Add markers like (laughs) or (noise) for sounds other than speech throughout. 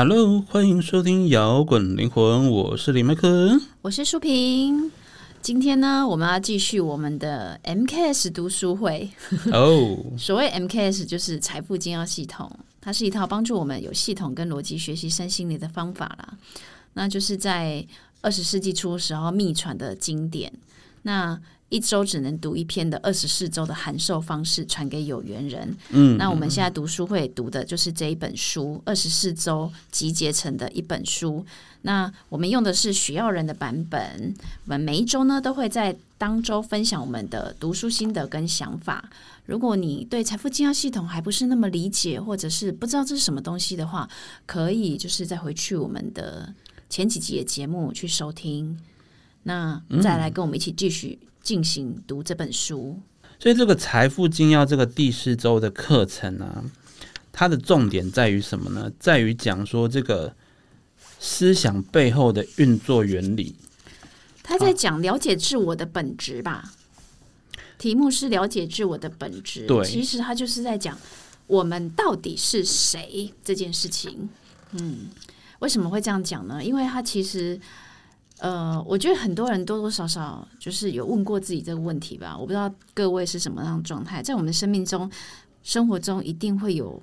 Hello，欢迎收听摇滚灵魂，我是李麦克，我是舒平。今天呢，我们要继续我们的 MKS 读书会。哦，(laughs) 所谓 MKS 就是财富金要系统，它是一套帮助我们有系统跟逻辑学习身心灵的方法啦。那就是在二十世纪初时候秘传的经典。那一周只能读一篇的二十四周的函授方式传给有缘人。嗯，那我们现在读书会读的就是这一本书，二十四周集结成的一本书。那我们用的是许耀仁的版本。我们每一周呢都会在当周分享我们的读书心得跟想法。如果你对财富经销系统还不是那么理解，或者是不知道这是什么东西的话，可以就是再回去我们的前几集的节目去收听。那再来跟我们一起继续。进行读这本书，所以这个财富精要这个第四周的课程啊，它的重点在于什么呢？在于讲说这个思想背后的运作原理。他在讲了解自我的本质吧？题目是了解自我的本质。对，其实他就是在讲我们到底是谁这件事情。嗯，为什么会这样讲呢？因为他其实。呃，我觉得很多人多多少少就是有问过自己这个问题吧。我不知道各位是什么样的状态，在我们的生命中、生活中，一定会有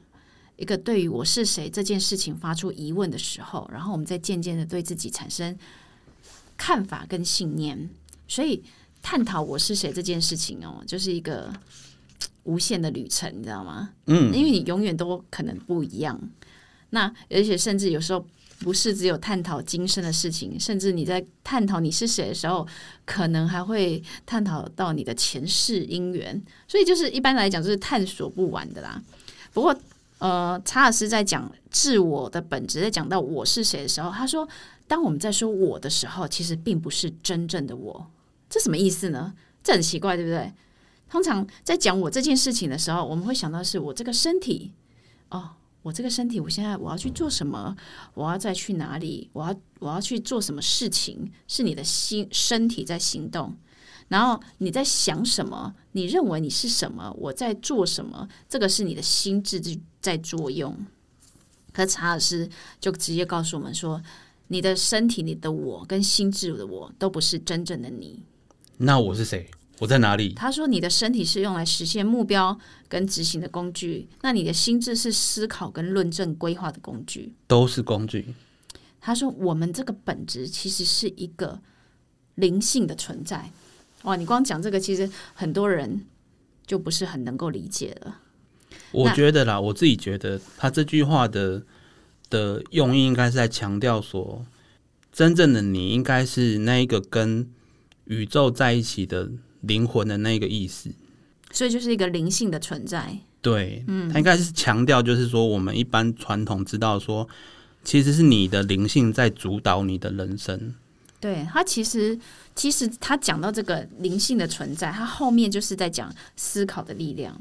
一个对于我是谁这件事情发出疑问的时候，然后我们再渐渐的对自己产生看法跟信念。所以，探讨我是谁这件事情哦，就是一个无限的旅程，你知道吗？嗯，因为你永远都可能不一样。那而且甚至有时候。不是只有探讨今生的事情，甚至你在探讨你是谁的时候，可能还会探讨到你的前世姻缘。所以就是一般来讲，就是探索不完的啦。不过，呃，查尔斯在讲自我的本质，在讲到我是谁的时候，他说，当我们在说我的时候，其实并不是真正的我。这什么意思呢？这很奇怪，对不对？通常在讲我这件事情的时候，我们会想到是我这个身体哦。我这个身体，我现在我要去做什么？我要再去哪里？我要我要去做什么事情？是你的心身体在行动，然后你在想什么？你认为你是什么？我在做什么？这个是你的心智在作用。可查尔斯就直接告诉我们说，你的身体、你的我跟心智的我都不是真正的你。那我是谁？我在哪里？他说：“你的身体是用来实现目标跟执行的工具，那你的心智是思考跟论证、规划的工具，都是工具。”他说：“我们这个本质其实是一个灵性的存在。”哇，你光讲这个，其实很多人就不是很能够理解了。我觉得啦，我自己觉得他这句话的的用意，应该是在强调说，真正的你应该是那一个跟宇宙在一起的。灵魂的那个意思，所以就是一个灵性的存在。对，嗯，他应该是强调，就是说，我们一般传统知道说，其实是你的灵性在主导你的人生。对他，其实其实他讲到这个灵性的存在，他后面就是在讲思考的力量。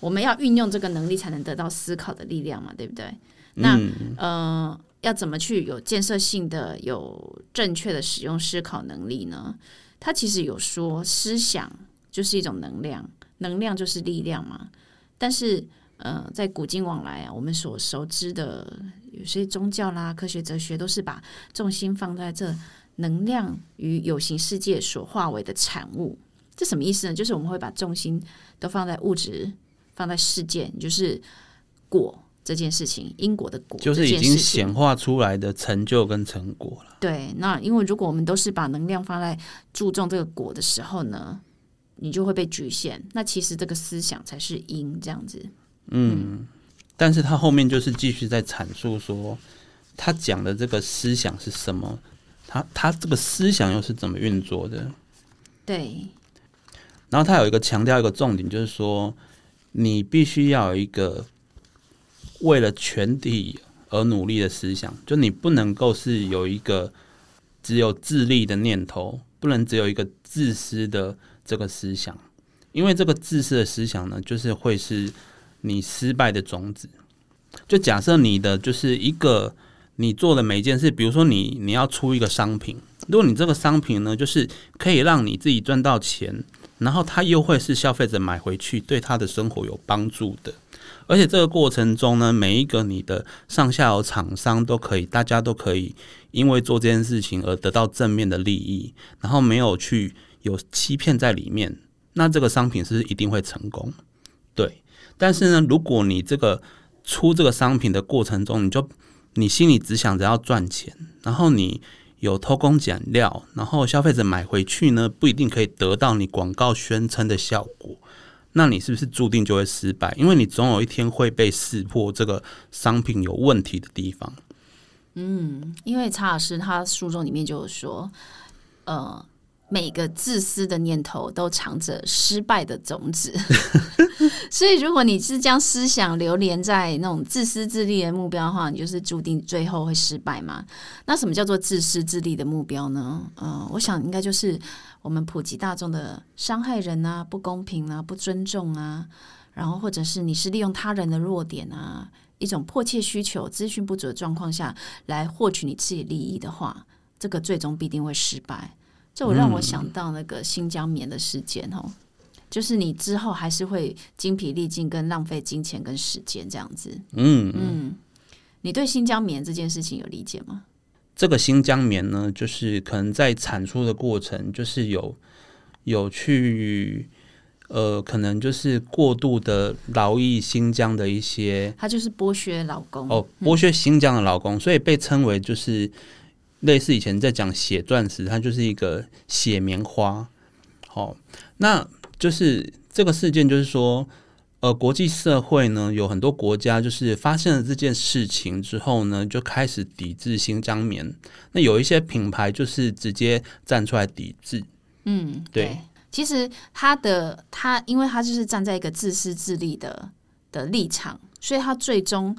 我们要运用这个能力，才能得到思考的力量嘛，对不对？那呃，要怎么去有建设性的、有正确的使用思考能力呢？他其实有说，思想就是一种能量，能量就是力量嘛。但是，呃，在古今往来啊，我们所熟知的有些宗教啦、科学哲学，都是把重心放在这能量与有形世界所化为的产物。这什么意思呢？就是我们会把重心都放在物质，放在事件，就是果。这件事情，因果的果，就是已经显化出来的成就跟成果了。对，那因为如果我们都是把能量放在注重这个果的时候呢，你就会被局限。那其实这个思想才是因，这样子。嗯，但是他后面就是继续在阐述说，他讲的这个思想是什么？他他这个思想又是怎么运作的？对。然后他有一个强调一个重点，就是说，你必须要有一个。为了全体而努力的思想，就你不能够是有一个只有自利的念头，不能只有一个自私的这个思想，因为这个自私的思想呢，就是会是你失败的种子。就假设你的就是一个你做的每一件事，比如说你你要出一个商品，如果你这个商品呢，就是可以让你自己赚到钱，然后它又会是消费者买回去对他的生活有帮助的。而且这个过程中呢，每一个你的上下游厂商都可以，大家都可以因为做这件事情而得到正面的利益，然后没有去有欺骗在里面，那这个商品是一定会成功。对，但是呢，如果你这个出这个商品的过程中，你就你心里只想着要赚钱，然后你有偷工减料，然后消费者买回去呢，不一定可以得到你广告宣称的效果。那你是不是注定就会失败？因为你总有一天会被识破这个商品有问题的地方。嗯，因为查尔斯他书中里面就有说，呃，每个自私的念头都藏着失败的种子。(laughs) (laughs) 所以，如果你是将思想流连在那种自私自利的目标的话，你就是注定最后会失败嘛。那什么叫做自私自利的目标呢？嗯，我想应该就是我们普及大众的伤害人啊、不公平啊、不尊重啊，然后或者是你是利用他人的弱点啊，一种迫切需求、资讯不足的状况下来获取你自己利益的话，这个最终必定会失败。这我让我想到那个新疆棉的事件哦。就是你之后还是会精疲力尽，跟浪费金钱跟时间这样子。嗯嗯，你对新疆棉这件事情有理解吗？这个新疆棉呢，就是可能在产出的过程，就是有有去呃，可能就是过度的劳役新疆的一些，他就是剥削老公哦，剥削新疆的劳工，所以被称为就是类似以前在讲血钻石，它就是一个血棉花。好，那。就是这个事件，就是说，呃，国际社会呢有很多国家，就是发现了这件事情之后呢，就开始抵制新疆棉。那有一些品牌就是直接站出来抵制。嗯，对。其实他的他，因为他就是站在一个自私自利的的立场，所以他最终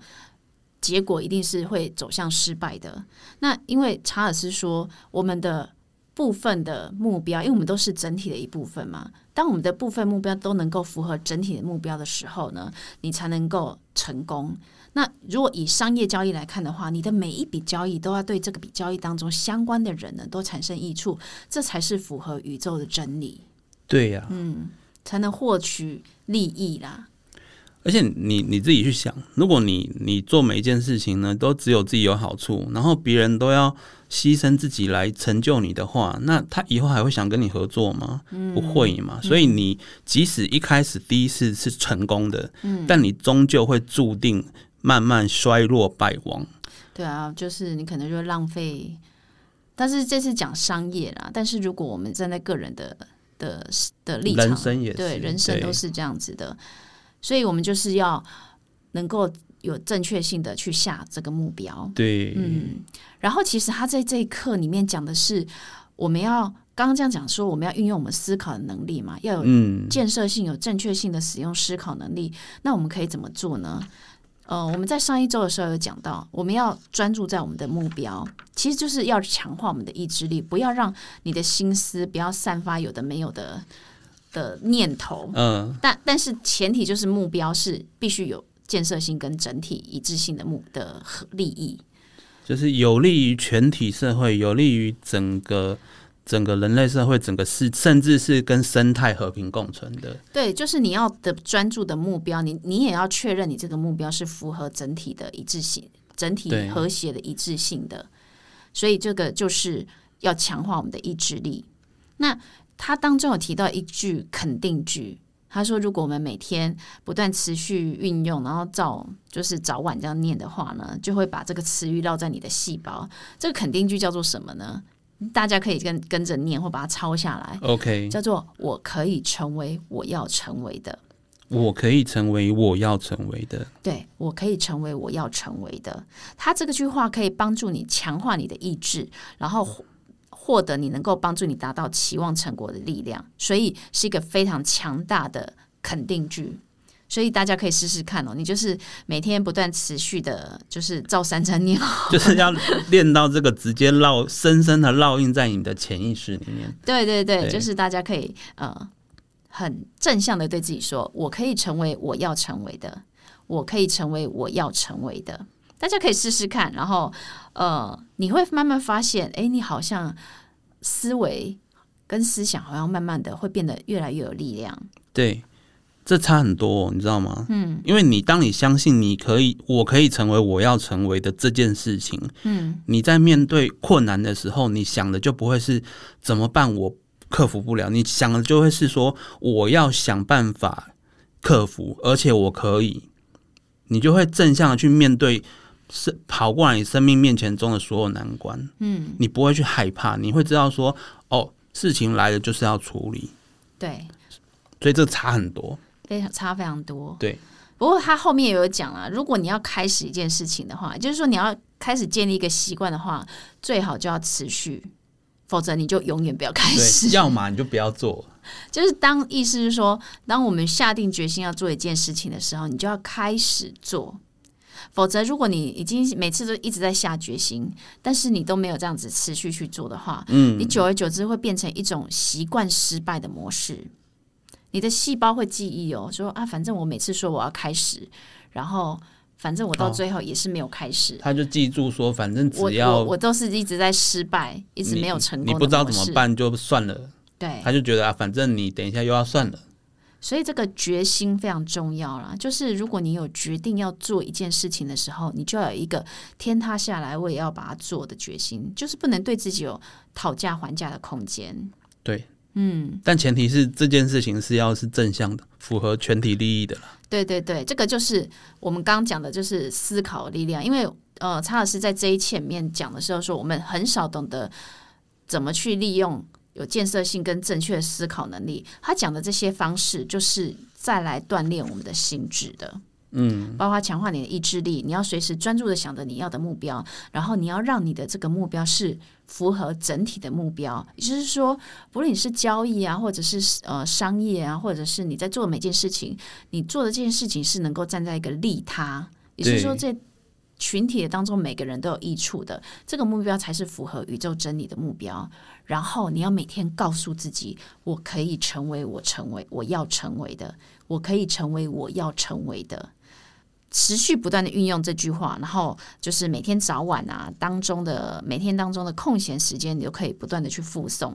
结果一定是会走向失败的。那因为查尔斯说，我们的部分的目标，因为我们都是整体的一部分嘛。当我们的部分目标都能够符合整体的目标的时候呢，你才能够成功。那如果以商业交易来看的话，你的每一笔交易都要对这个笔交易当中相关的人呢都产生益处，这才是符合宇宙的真理。对呀，嗯，才能获取利益啦。而且你你自己去想，如果你你做每一件事情呢，都只有自己有好处，然后别人都要。牺牲自己来成就你的话，那他以后还会想跟你合作吗？不会嘛。所以你即使一开始第一次是成功的，但你终究会注定慢慢衰落败亡。对啊，就是你可能就会浪费。但是这是讲商业啦，但是如果我们站在个人的的的立场，人生也对，人生都是这样子的。所以我们就是要能够。有正确性的去下这个目标，对，嗯，然后其实他在这一课里面讲的是，我们要刚刚这样讲说，我们要运用我们思考的能力嘛，要有建设性、有正确性的使用思考能力。那我们可以怎么做呢？呃，我们在上一周的时候有讲到，我们要专注在我们的目标，其实就是要强化我们的意志力，不要让你的心思不要散发有的没有的的念头。嗯，但但是前提就是目标是必须有。建设性跟整体一致性的目的利益，就是有利于全体社会，有利于整个整个人类社会，整个世甚至是跟生态和平共存的。对，就是你要的专注的目标，你你也要确认你这个目标是符合整体的一致性、整体和谐的一致性的。所以这个就是要强化我们的意志力。那他当中有提到一句肯定句。他说：“如果我们每天不断持续运用，然后早就是早晚这样念的话呢，就会把这个词语烙在你的细胞。这个肯定句叫做什么呢？大家可以跟跟着念，或把它抄下来。OK，叫做‘我可以成为我要成为的’。我可以成为我要成为的。对，我可以成为我要成为的。他这个句话可以帮助你强化你的意志，然后。”获得你能够帮助你达到期望成果的力量，所以是一个非常强大的肯定句。所以大家可以试试看哦，你就是每天不断持续的，就是照三餐念，(laughs) 就是要练到这个直接烙深深的烙印在你的潜意识里面。对对对，就是大家可以呃很正向的对自己说：“我可以成为我要成为的，我可以成为我要成为的。”大家可以试试看，然后，呃，你会慢慢发现，哎，你好像思维跟思想好像慢慢的会变得越来越有力量。对，这差很多，你知道吗？嗯，因为你当你相信你可以，我可以成为我要成为的这件事情，嗯，你在面对困难的时候，你想的就不会是怎么办，我克服不了，你想的就会是说我要想办法克服，而且我可以，你就会正向的去面对，是跑过来你生命面前中的所有难关，嗯，你不会去害怕，你会知道说，哦，事情来了就是要处理，对，所以这差很多。非常差非常多，对。不过他后面也有讲了，如果你要开始一件事情的话，就是说你要开始建立一个习惯的话，最好就要持续，否则你就永远不要开始。要么你就不要做。(laughs) 就是当意思是说，当我们下定决心要做一件事情的时候，你就要开始做。否则，如果你已经每次都一直在下决心，但是你都没有这样子持续去做的话，嗯，你久而久之会变成一种习惯失败的模式。你的细胞会记忆哦，说啊，反正我每次说我要开始，然后反正我到最后也是没有开始。他就记住说，反正只要我都是一直在失败，一直没有成功。你不知道怎么办就算了。对，他就觉得啊，反正你等一下又要算了。所以这个决心非常重要啦。就是如果你有决定要做一件事情的时候，你就要有一个天塌下来我也要把它做的决心，就是不能对自己有讨价还价的空间。对。嗯，但前提是这件事情是要是正向的，符合全体利益的对对对，这个就是我们刚刚讲的，就是思考力量。因为呃，查老师在这一前面讲的时候说，我们很少懂得怎么去利用有建设性跟正确的思考能力。他讲的这些方式，就是再来锻炼我们的心智的。嗯，包括强化你的意志力，你要随时专注的想着你要的目标，然后你要让你的这个目标是符合整体的目标，也就是说，不论你是交易啊，或者是呃商业啊，或者是你在做每件事情，你做的这件事情是能够站在一个利他，也就是说，这群体的当中每个人都有益处的，这个目标才是符合宇宙真理的目标。然后你要每天告诉自己，我可以成为我成为我要成为的，我可以成为我要成为的。持续不断的运用这句话，然后就是每天早晚啊当中的每天当中的空闲时间，你都可以不断的去复诵，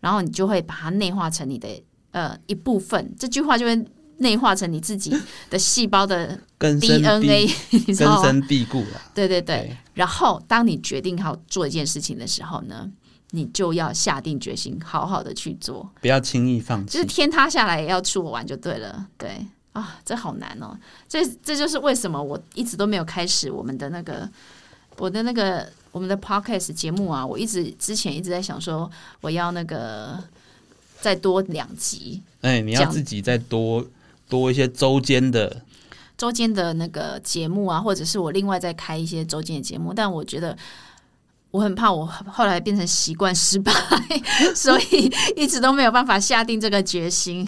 然后你就会把它内化成你的呃一部分。这句话就会内化成你自己的细胞的 DNA，(laughs) 根深蒂固了。对对对。然后当你决定好做一件事情的时候呢，你就要下定决心，好好的去做，不要轻易放弃。就是天塌下来也要出我玩就对了。对。啊，这好难哦！这这就是为什么我一直都没有开始我们的那个我的那个我们的 podcast 节目啊！我一直之前一直在想说，我要那个再多两集。哎，你要自己再多多一些周间的周间的那个节目啊，或者是我另外再开一些周间的节目。但我觉得我很怕我后来变成习惯失败，(laughs) 所以一直都没有办法下定这个决心。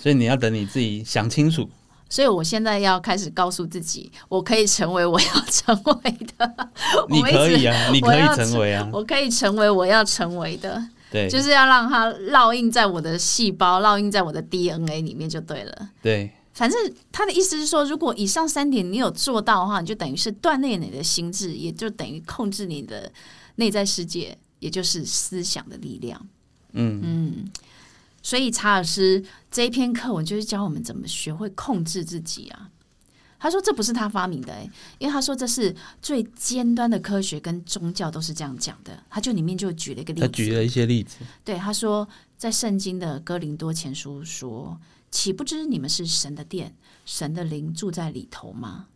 所以你要等你自己想清楚。所以我现在要开始告诉自己，我可以成为我要成为的。你可以啊，你可以成为啊，我可以成为我要成为的。对，就是要让它烙印在我的细胞，烙印在我的 DNA 里面就对了。对，反正他的意思是说，如果以上三点你有做到的话，你就等于是锻炼你的心智，也就等于控制你的内在世界，也就是思想的力量。嗯嗯。所以查尔斯这一篇课文就是教我们怎么学会控制自己啊。他说这不是他发明的诶，因为他说这是最尖端的科学跟宗教都是这样讲的。他就里面就举了一个例子，他举了一些例子。对，他说在圣经的哥林多前书说：“岂不知你们是神的殿，神的灵住在里头吗？”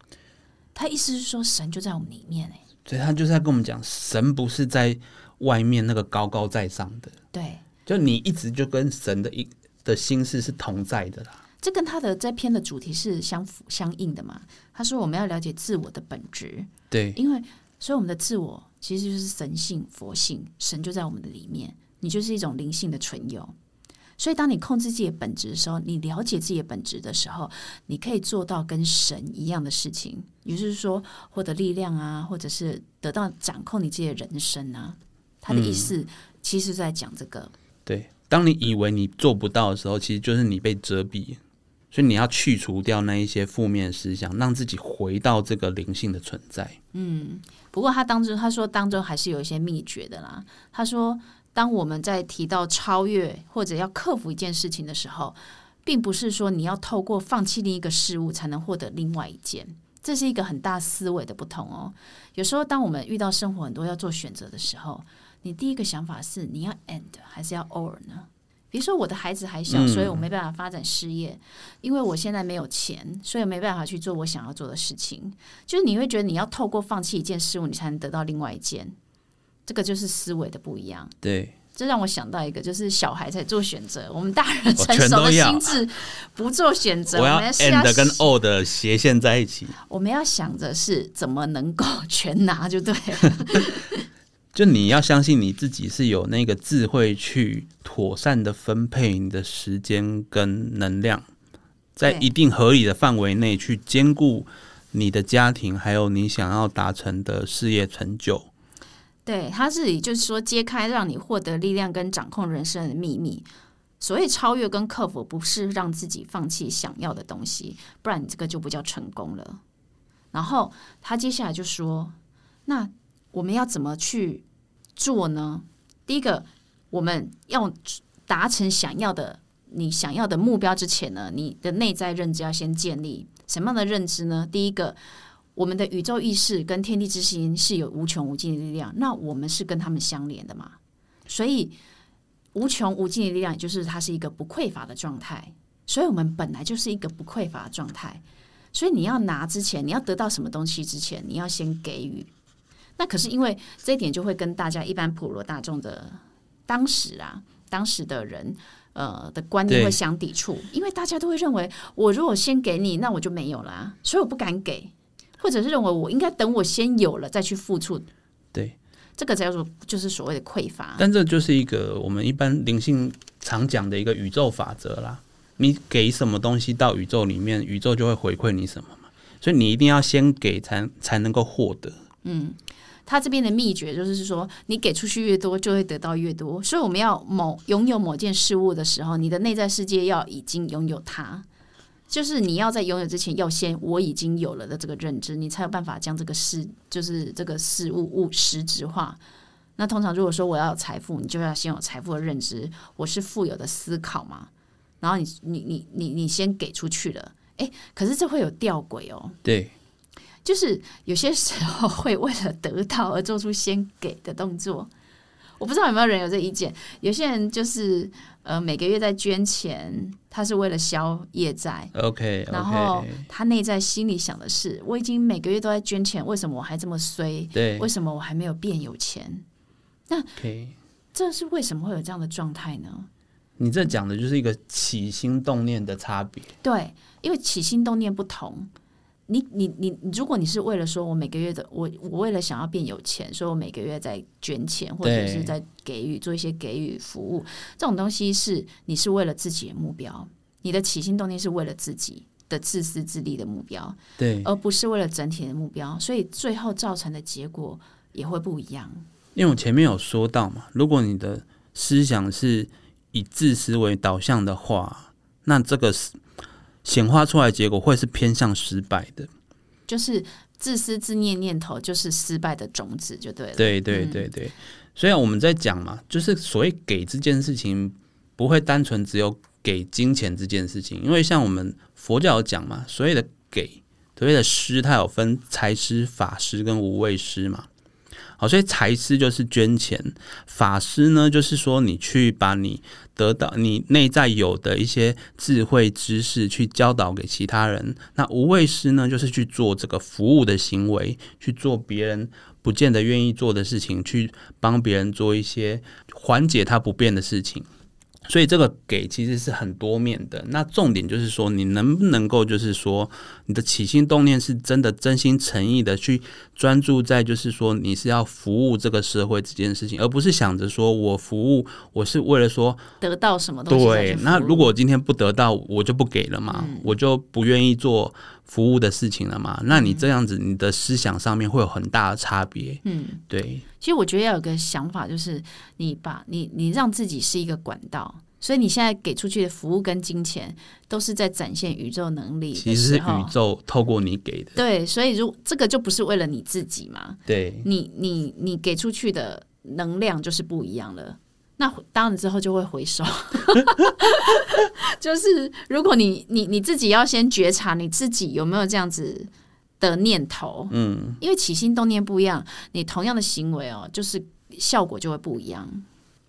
他意思是说神就在我们里面诶。所以他就是在跟我们讲，神不是在外面那个高高在上的。对。就你一直就跟神的一的心思是同在的啦，这跟他的这篇的主题是相符相应的嘛？他说我们要了解自我的本质，对，因为所以我们的自我其实就是神性、佛性，神就在我们的里面，你就是一种灵性的存有。所以当你控制自己的本质的时候，你了解自己的本质的时候，你可以做到跟神一样的事情，也就是说获得力量啊，或者是得到掌控你自己的人生啊。他的意思其实在讲这个。对，当你以为你做不到的时候，其实就是你被遮蔽，所以你要去除掉那一些负面思想，让自己回到这个灵性的存在。嗯，不过他当中他说当中还是有一些秘诀的啦。他说，当我们在提到超越或者要克服一件事情的时候，并不是说你要透过放弃另一个事物才能获得另外一件，这是一个很大思维的不同哦。有时候，当我们遇到生活很多要做选择的时候，你第一个想法是你要 and 还是要 or 呢？比如说，我的孩子还小，所以我没办法发展事业，因为我现在没有钱，所以没办法去做我想要做的事情。就是你会觉得你要透过放弃一件事物，你才能得到另外一件，这个就是思维的不一样。对。这让我想到一个，就是小孩在做选择，我们大人成熟的心智不做选择。(laughs) 我要 and 跟 o 的斜线在一起。我们要想着是怎么能够 (laughs) 全拿就对了。就你要相信你自己是有那个智慧去妥善的分配你的时间跟能量，在一定合理的范围内去兼顾你的家庭，还有你想要达成的事业成就。对，他是以就是说揭开让你获得力量跟掌控人生的秘密。所谓超越跟克服，不是让自己放弃想要的东西，不然你这个就不叫成功了。然后他接下来就说：“那我们要怎么去做呢？第一个，我们要达成想要的你想要的目标之前呢，你的内在认知要先建立什么样的认知呢？第一个。”我们的宇宙意识跟天地之心是有无穷无尽的力量，那我们是跟他们相连的嘛？所以无穷无尽的力量，就是它是一个不匮乏的状态。所以我们本来就是一个不匮乏的状态。所以你要拿之前，你要得到什么东西之前，你要先给予。那可是因为这一点，就会跟大家一般普罗大众的当时啊，当时的人呃的观念会相抵触，因为大家都会认为，我如果先给你，那我就没有了，所以我不敢给。或者是认为我应该等我先有了再去付出，对，这个叫做就是所谓的匮乏。但这就是一个我们一般灵性常讲的一个宇宙法则啦。你给什么东西到宇宙里面，宇宙就会回馈你什么嘛。所以你一定要先给，才才能够获得。嗯，他这边的秘诀就是说，你给出去越多，就会得到越多。所以我们要某拥有某件事物的时候，你的内在世界要已经拥有它。就是你要在拥有之前，要先我已经有了的这个认知，你才有办法将这个事，就是这个事物物实质化。那通常如果说我要有财富，你就要先有财富的认知，我是富有的思考嘛。然后你你你你你先给出去了，哎，可是这会有吊诡哦。对，就是有些时候会为了得到而做出先给的动作。(laughs) 我不知道有没有人有这意见？有些人就是呃每个月在捐钱，他是为了消业债。OK，然后他内在心里想的是：我已经每个月都在捐钱，为什么我还这么衰？对，为什么我还没有变有钱？那这是为什么会有这样的状态呢？你这讲的就是一个起心动念的差别。对，因为起心动念不同。你你你，如果你是为了说，我每个月的我我为了想要变有钱，所以我每个月在捐钱，或者是在给予做一些给予服务，这种东西是你是为了自己的目标，你的起心动念是为了自己的自私自利的目标，对，而不是为了整体的目标，所以最后造成的结果也会不一样。因为我前面有说到嘛，如果你的思想是以自私为导向的话，那这个是。显化出来结果会是偏向失败的，就是自私自念念头就是失败的种子，就对了。对对对对，所以我们在讲嘛，就是所谓给这件事情，不会单纯只有给金钱这件事情，因为像我们佛教有讲嘛，所谓的给，所谓的施，它有分财施、法施跟无畏施嘛。所以财师就是捐钱，法师呢，就是说你去把你得到你内在有的一些智慧知识去教导给其他人。那无畏师呢，就是去做这个服务的行为，去做别人不见得愿意做的事情，去帮别人做一些缓解他不便的事情。所以这个给其实是很多面的，那重点就是说，你能不能够就是说，你的起心动念是真的真心诚意的去专注在就是说，你是要服务这个社会这件事情，而不是想着说我服务我是为了说得到什么东西。对，那如果今天不得到，我就不给了嘛，我就不愿意做。服务的事情了嘛？那你这样子，你的思想上面会有很大的差别。嗯，对。其实我觉得要有个想法，就是你把你你让自己是一个管道，所以你现在给出去的服务跟金钱，都是在展现宇宙能力。其实是宇宙透过你给的。对，所以如这个就不是为了你自己嘛？对，你你你给出去的能量就是不一样了。那当然之后就会回收。(laughs) 就是如果你你你自己要先觉察你自己有没有这样子的念头，嗯，因为起心动念不一样，你同样的行为哦，就是效果就会不一样。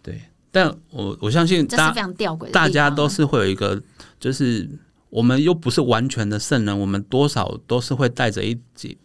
对。但我我相信大这是非常吊诡的，大家都是会有一个，就是我们又不是完全的圣人，我们多少都是会带着一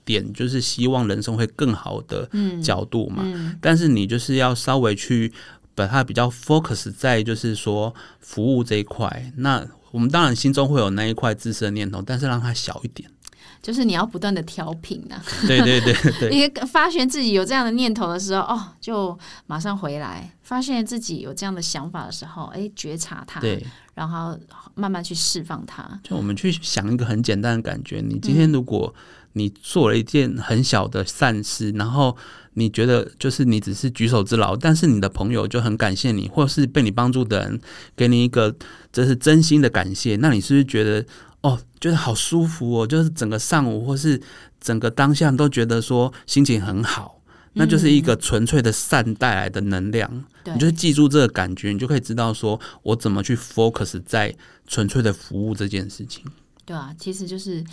点，就是希望人生会更好的角度嘛。嗯但是你就是要稍微去把它比较 focus 在就是说服务这一块。那我们当然心中会有那一块自私的念头，但是让它小一点。(laughs) 就是你要不断的调频呐、对对对对，你 (laughs) 发现自己有这样的念头的时候，哦，就马上回来；发现自己有这样的想法的时候，哎，觉察它，对，然后慢慢去释放它。就我们去想一个很简单的感觉，你今天如果你做了一件很小的善事，然后你觉得就是你只是举手之劳，但是你的朋友就很感谢你，或是被你帮助的人给你一个这是真心的感谢，那你是不是觉得哦，觉得好舒服哦？就是整个上午或是整个当下都觉得说心情很好，那就是一个纯粹的善带来的能量。对你就记住这个感觉，你就可以知道说我怎么去 focus 在纯粹的服务这件事情。对啊，其实就是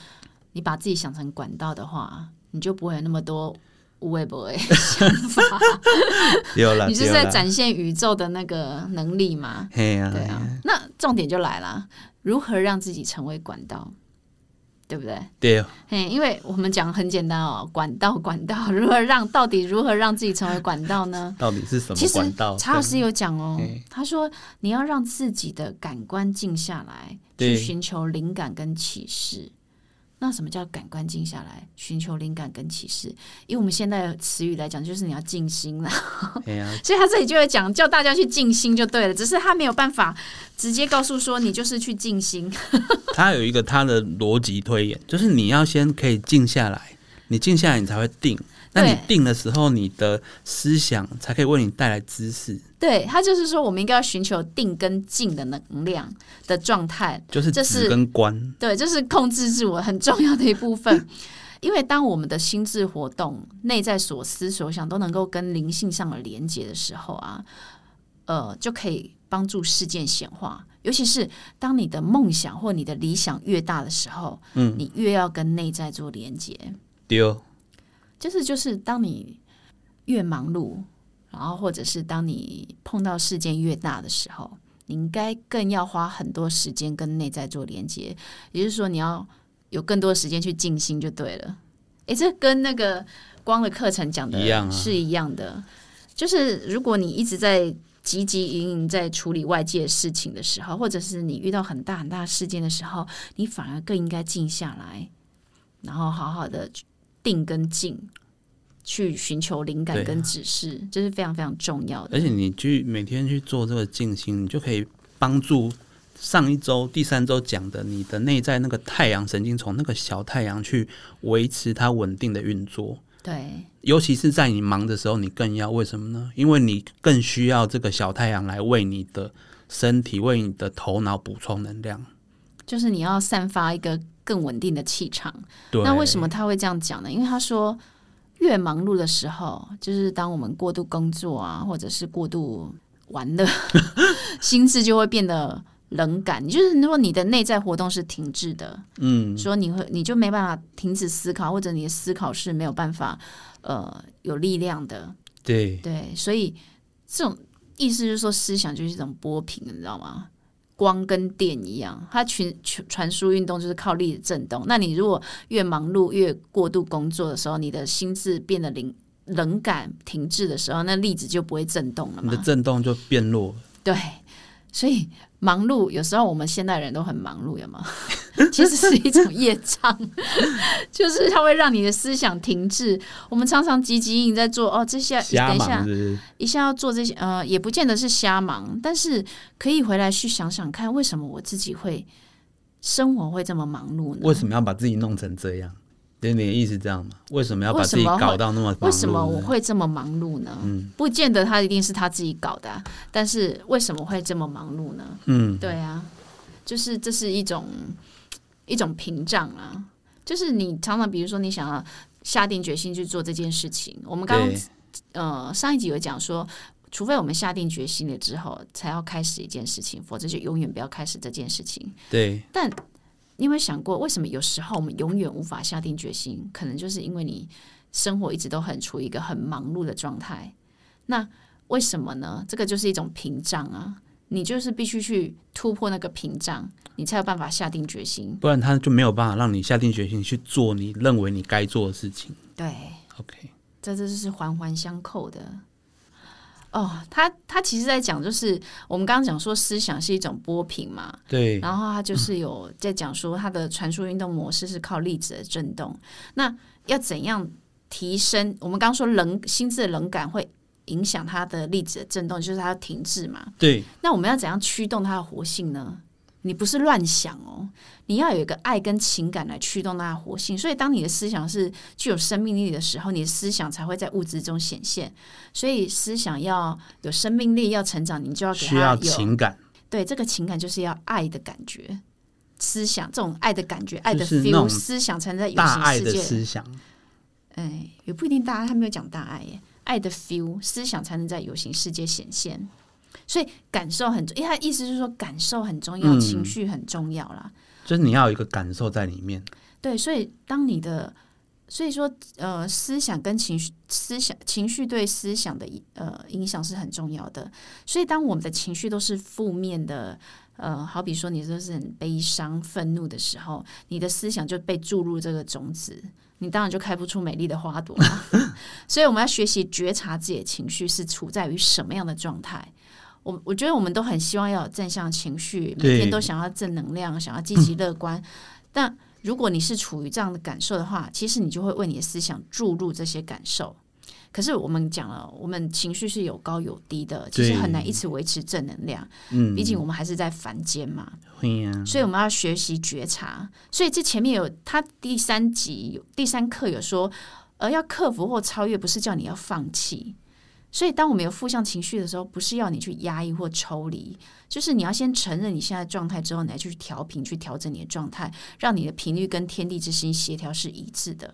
你把自己想成管道的话，你就不会有那么多无微不微想法。有了你就是在展现宇宙的那个能力嘛？嘿呀、对啊，那重点就来了，如何让自己成为管道，对不对？对，嘿，因为我们讲很简单哦，管道，(laughs) 管道，如何让到底如何让自己成为管道呢？到底是什么管道？查老师有讲哦，他说你要让自己的感官静下来，去寻求灵感跟启示。那什么叫感官静下来，寻求灵感跟启示？以我们现在的词语来讲，就是你要静心了。(laughs) 所以他这里就会讲，叫大家去静心就对了。只是他没有办法直接告诉说你就是去静心。(laughs) 他有一个他的逻辑推演，就是你要先可以静下来，你静下来你才会定。那你定的时候，你的思想才可以为你带来知识，对他就是说，我们应该要寻求定跟静的能量的状态。就是这是跟观。对，这是控制自我很重要的一部分。(laughs) 因为当我们的心智活动、内在所思所想都能够跟灵性上的连接的时候啊，呃，就可以帮助事件显化。尤其是当你的梦想或你的理想越大的时候，嗯，你越要跟内在做连接。丢，就是就是当你越忙碌，然后或者是当你碰到事件越大的时候，你应该更要花很多时间跟内在做连接，也就是说，你要有更多时间去静心就对了。诶，这跟那个光的课程讲的一样啊是一样的，就是如果你一直在汲汲营营在处理外界事情的时候，或者是你遇到很大很大事件的时候，你反而更应该静下来，然后好好的定跟静，去寻求灵感跟指示，这是非常非常重要的。而且你去每天去做这个静心，你就可以帮助上一周、第三周讲的你的内在那个太阳神经丛那个小太阳去维持它稳定的运作。对尤其是在你忙的时候，你更要为什么呢？因为你更需要这个小太阳来为你的身体、为你的头脑补充能量。就是你要散发一个更稳定的气场。对，那为什么他会这样讲呢？因为他说，越忙碌的时候，就是当我们过度工作啊，或者是过度玩乐，(laughs) 心智就会变得冷感。就是如果你的内在活动是停滞的，嗯，说你会你就没办法停止思考，或者你的思考是没有办法呃有力量的。对，对，所以这种意思就是说，思想就是一种波平，你知道吗？光跟电一样，它传传传输运动就是靠力的震动。那你如果越忙碌、越过度工作的时候，你的心智变得冷冷感、停滞的时候，那粒子就不会震动了嘛你的嘛？震动就变弱。对，所以忙碌有时候我们现代人都很忙碌，有吗？(laughs) 其实是一种业障，(laughs) 就是它会让你的思想停滞。我们常常汲汲营营在做哦，这下等一下？一下要做这些，呃，也不见得是瞎忙，但是可以回来去想想看，为什么我自己会生活会这么忙碌呢？为什么要把自己弄成这样？有点意思这样吗？为什么要把自己搞到那么为什么我？会这么忙碌呢？嗯不见得他一定是他自己搞的啊、但是为什么会这么忙碌呢？嗯，对啊，就是这是一种一种屏障啊，就是你常常比如说你想要下定决心去做这件事情，我们刚刚，呃上一集有讲说，除非我们下定决心了之后，才要开始一件事情，否则就永远不要开始这件事情。对，但你有没有想过，为什么有时候我们永远无法下定决心？可能就是因为你生活一直都很处于一个很忙碌的状态。那为什么呢？这个就是一种屏障啊！你就是必须去突破那个屏障，你才有办法下定决心。不然他就没有办法让你下定决心去做你认为你该做的事情。对，OK，这这是环环相扣的。哦，他他其实在讲，就是我们刚刚讲说思想是一种波平嘛，对，然后他就是有在讲说，它的传输运动模式是靠粒子的震动。那要怎样提升？我们刚刚说冷心智的冷感会影响它的粒子的震动，就是它要停滞嘛。对，那我们要怎样驱动它的活性呢？你不是乱想哦，你要有一个爱跟情感来驱动它的活性。所以，当你的思想是具有生命力的时候，你的思想才会在物质中显现。所以，思想要有生命力、要成长，你就要给需要它有情感，对，这个情感就是要爱的感觉，思想这种爱的感觉、爱的 feel，思想才能在有形世界。思想。哎，也不一定大爱，他没有讲大爱耶，爱的 feel，思想才能在有形世界显现。所以感受很重，因为他的意思就是说感受很重要，嗯情绪很重要啦。就是你要有一个感受在里面。对，所以当你的，所以说呃，思想跟情绪、思想、情绪对思想的呃影响是很重要的。所以当我们的情绪都是负面的，呃，好比说你就是很悲伤、愤怒的时候，你的思想就被注入这个种子，你当然就开不出美丽的花朵了。(laughs) 所以我们要学习觉察自己的情绪是处在于什么样的状态。我我觉得我们都很希望要有正向情绪，每天都想要正能量，想要积极乐观。但如果你是处于这样的感受的话，其实你就会为你的思想注入这些感受。可是我们讲了，我们情绪是有高有低的，其实很难一直维持正能量。嗯，毕竟我们还是在凡间嘛，会呀、所以我们要学习觉察。所以这前面有他第三集有第三课有说，呃，要克服或超越，不是叫你要放弃。所以，当我们有负向情绪的时候，不是要你去压抑或抽离，就是你要先承认你现在状态之后，你再去调频、去调整你的状态，让你的频率跟天地之心协调是一致的。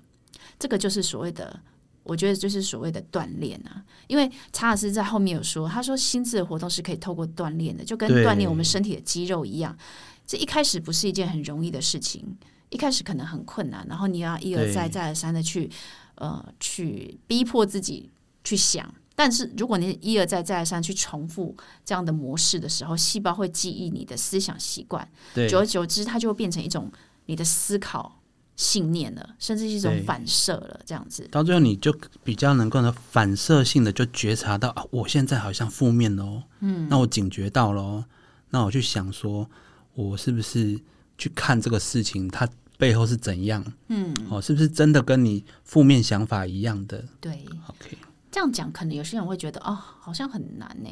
这个就是所谓的，我觉得就是所谓的锻炼啊。因为查尔斯在后面有说，他说心智的活动是可以透过锻炼的，就跟锻炼我们身体的肌肉一样。这一开始不是一件很容易的事情，一开始可能很困难，然后你要一而再、再而三的去呃去逼迫自己去想。但是如果你一而再、再而三去重复这样的模式的时候，细胞会记忆你的思想习惯，对，久而久之，它就会变成一种你的思考信念了，甚至是一种反射了，这样子。到最后你就比较能够呢反射性的就觉察到啊，我现在好像负面了哦，嗯，那我警觉到了哦，那我去想说，我是不是去看这个事情它背后是怎样，嗯，哦，是不是真的跟你负面想法一样的？对，？OK，这样讲，可能有些人会觉得哦，好像很难呢。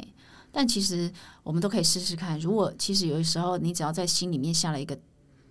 但其实我们都可以试试看。如果其实有的时候，你只要在心里面下了一个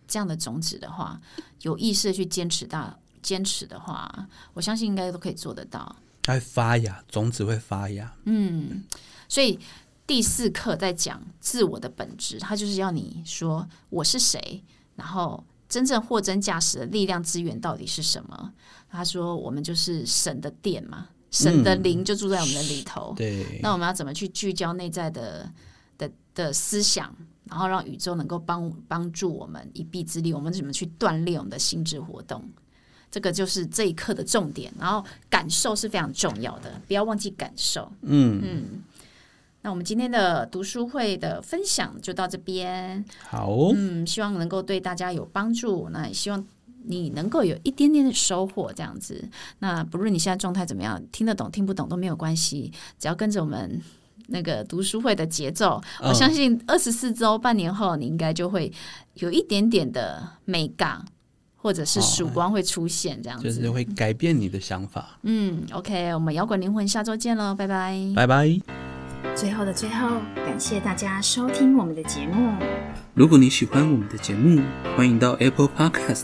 这样的种子的话，有意识的去坚持到坚持的话，我相信应该都可以做得到。它会发芽，种子会发芽，嗯所以第四课在讲自我的本质，它就是要你说我是谁，然后真正货真价实的力量资源到底是什么。他说我们就是神的殿嘛，神的灵就住在我们的里头。对，那我们要怎么去聚焦内在的的的思想，然后让宇宙能够帮帮助我们一臂之力？我们怎么去锻炼我们的心智活动？这个就是这一刻的重点。然后感受是非常重要的，不要忘记感受。嗯嗯，那我们今天的读书会的分享就到这边，好哦，嗯，希望能够对大家有帮助。那也希望你能够有一点点的收获，这样子。那不论你现在状态怎么样，听得懂听不懂都没有关系，只要跟着我们那个读书会的节奏，嗯我相信二十四周、半年后，你应该就会有一点点的美感。或者是曙光会出现，这样子。就是会改变你的想法。嗯，OK，我们摇滚灵魂下周见喽，拜拜。拜拜。最后的最后，感谢大家收听我们的节目。如果你喜欢我们的节目，欢迎到 Apple Podcast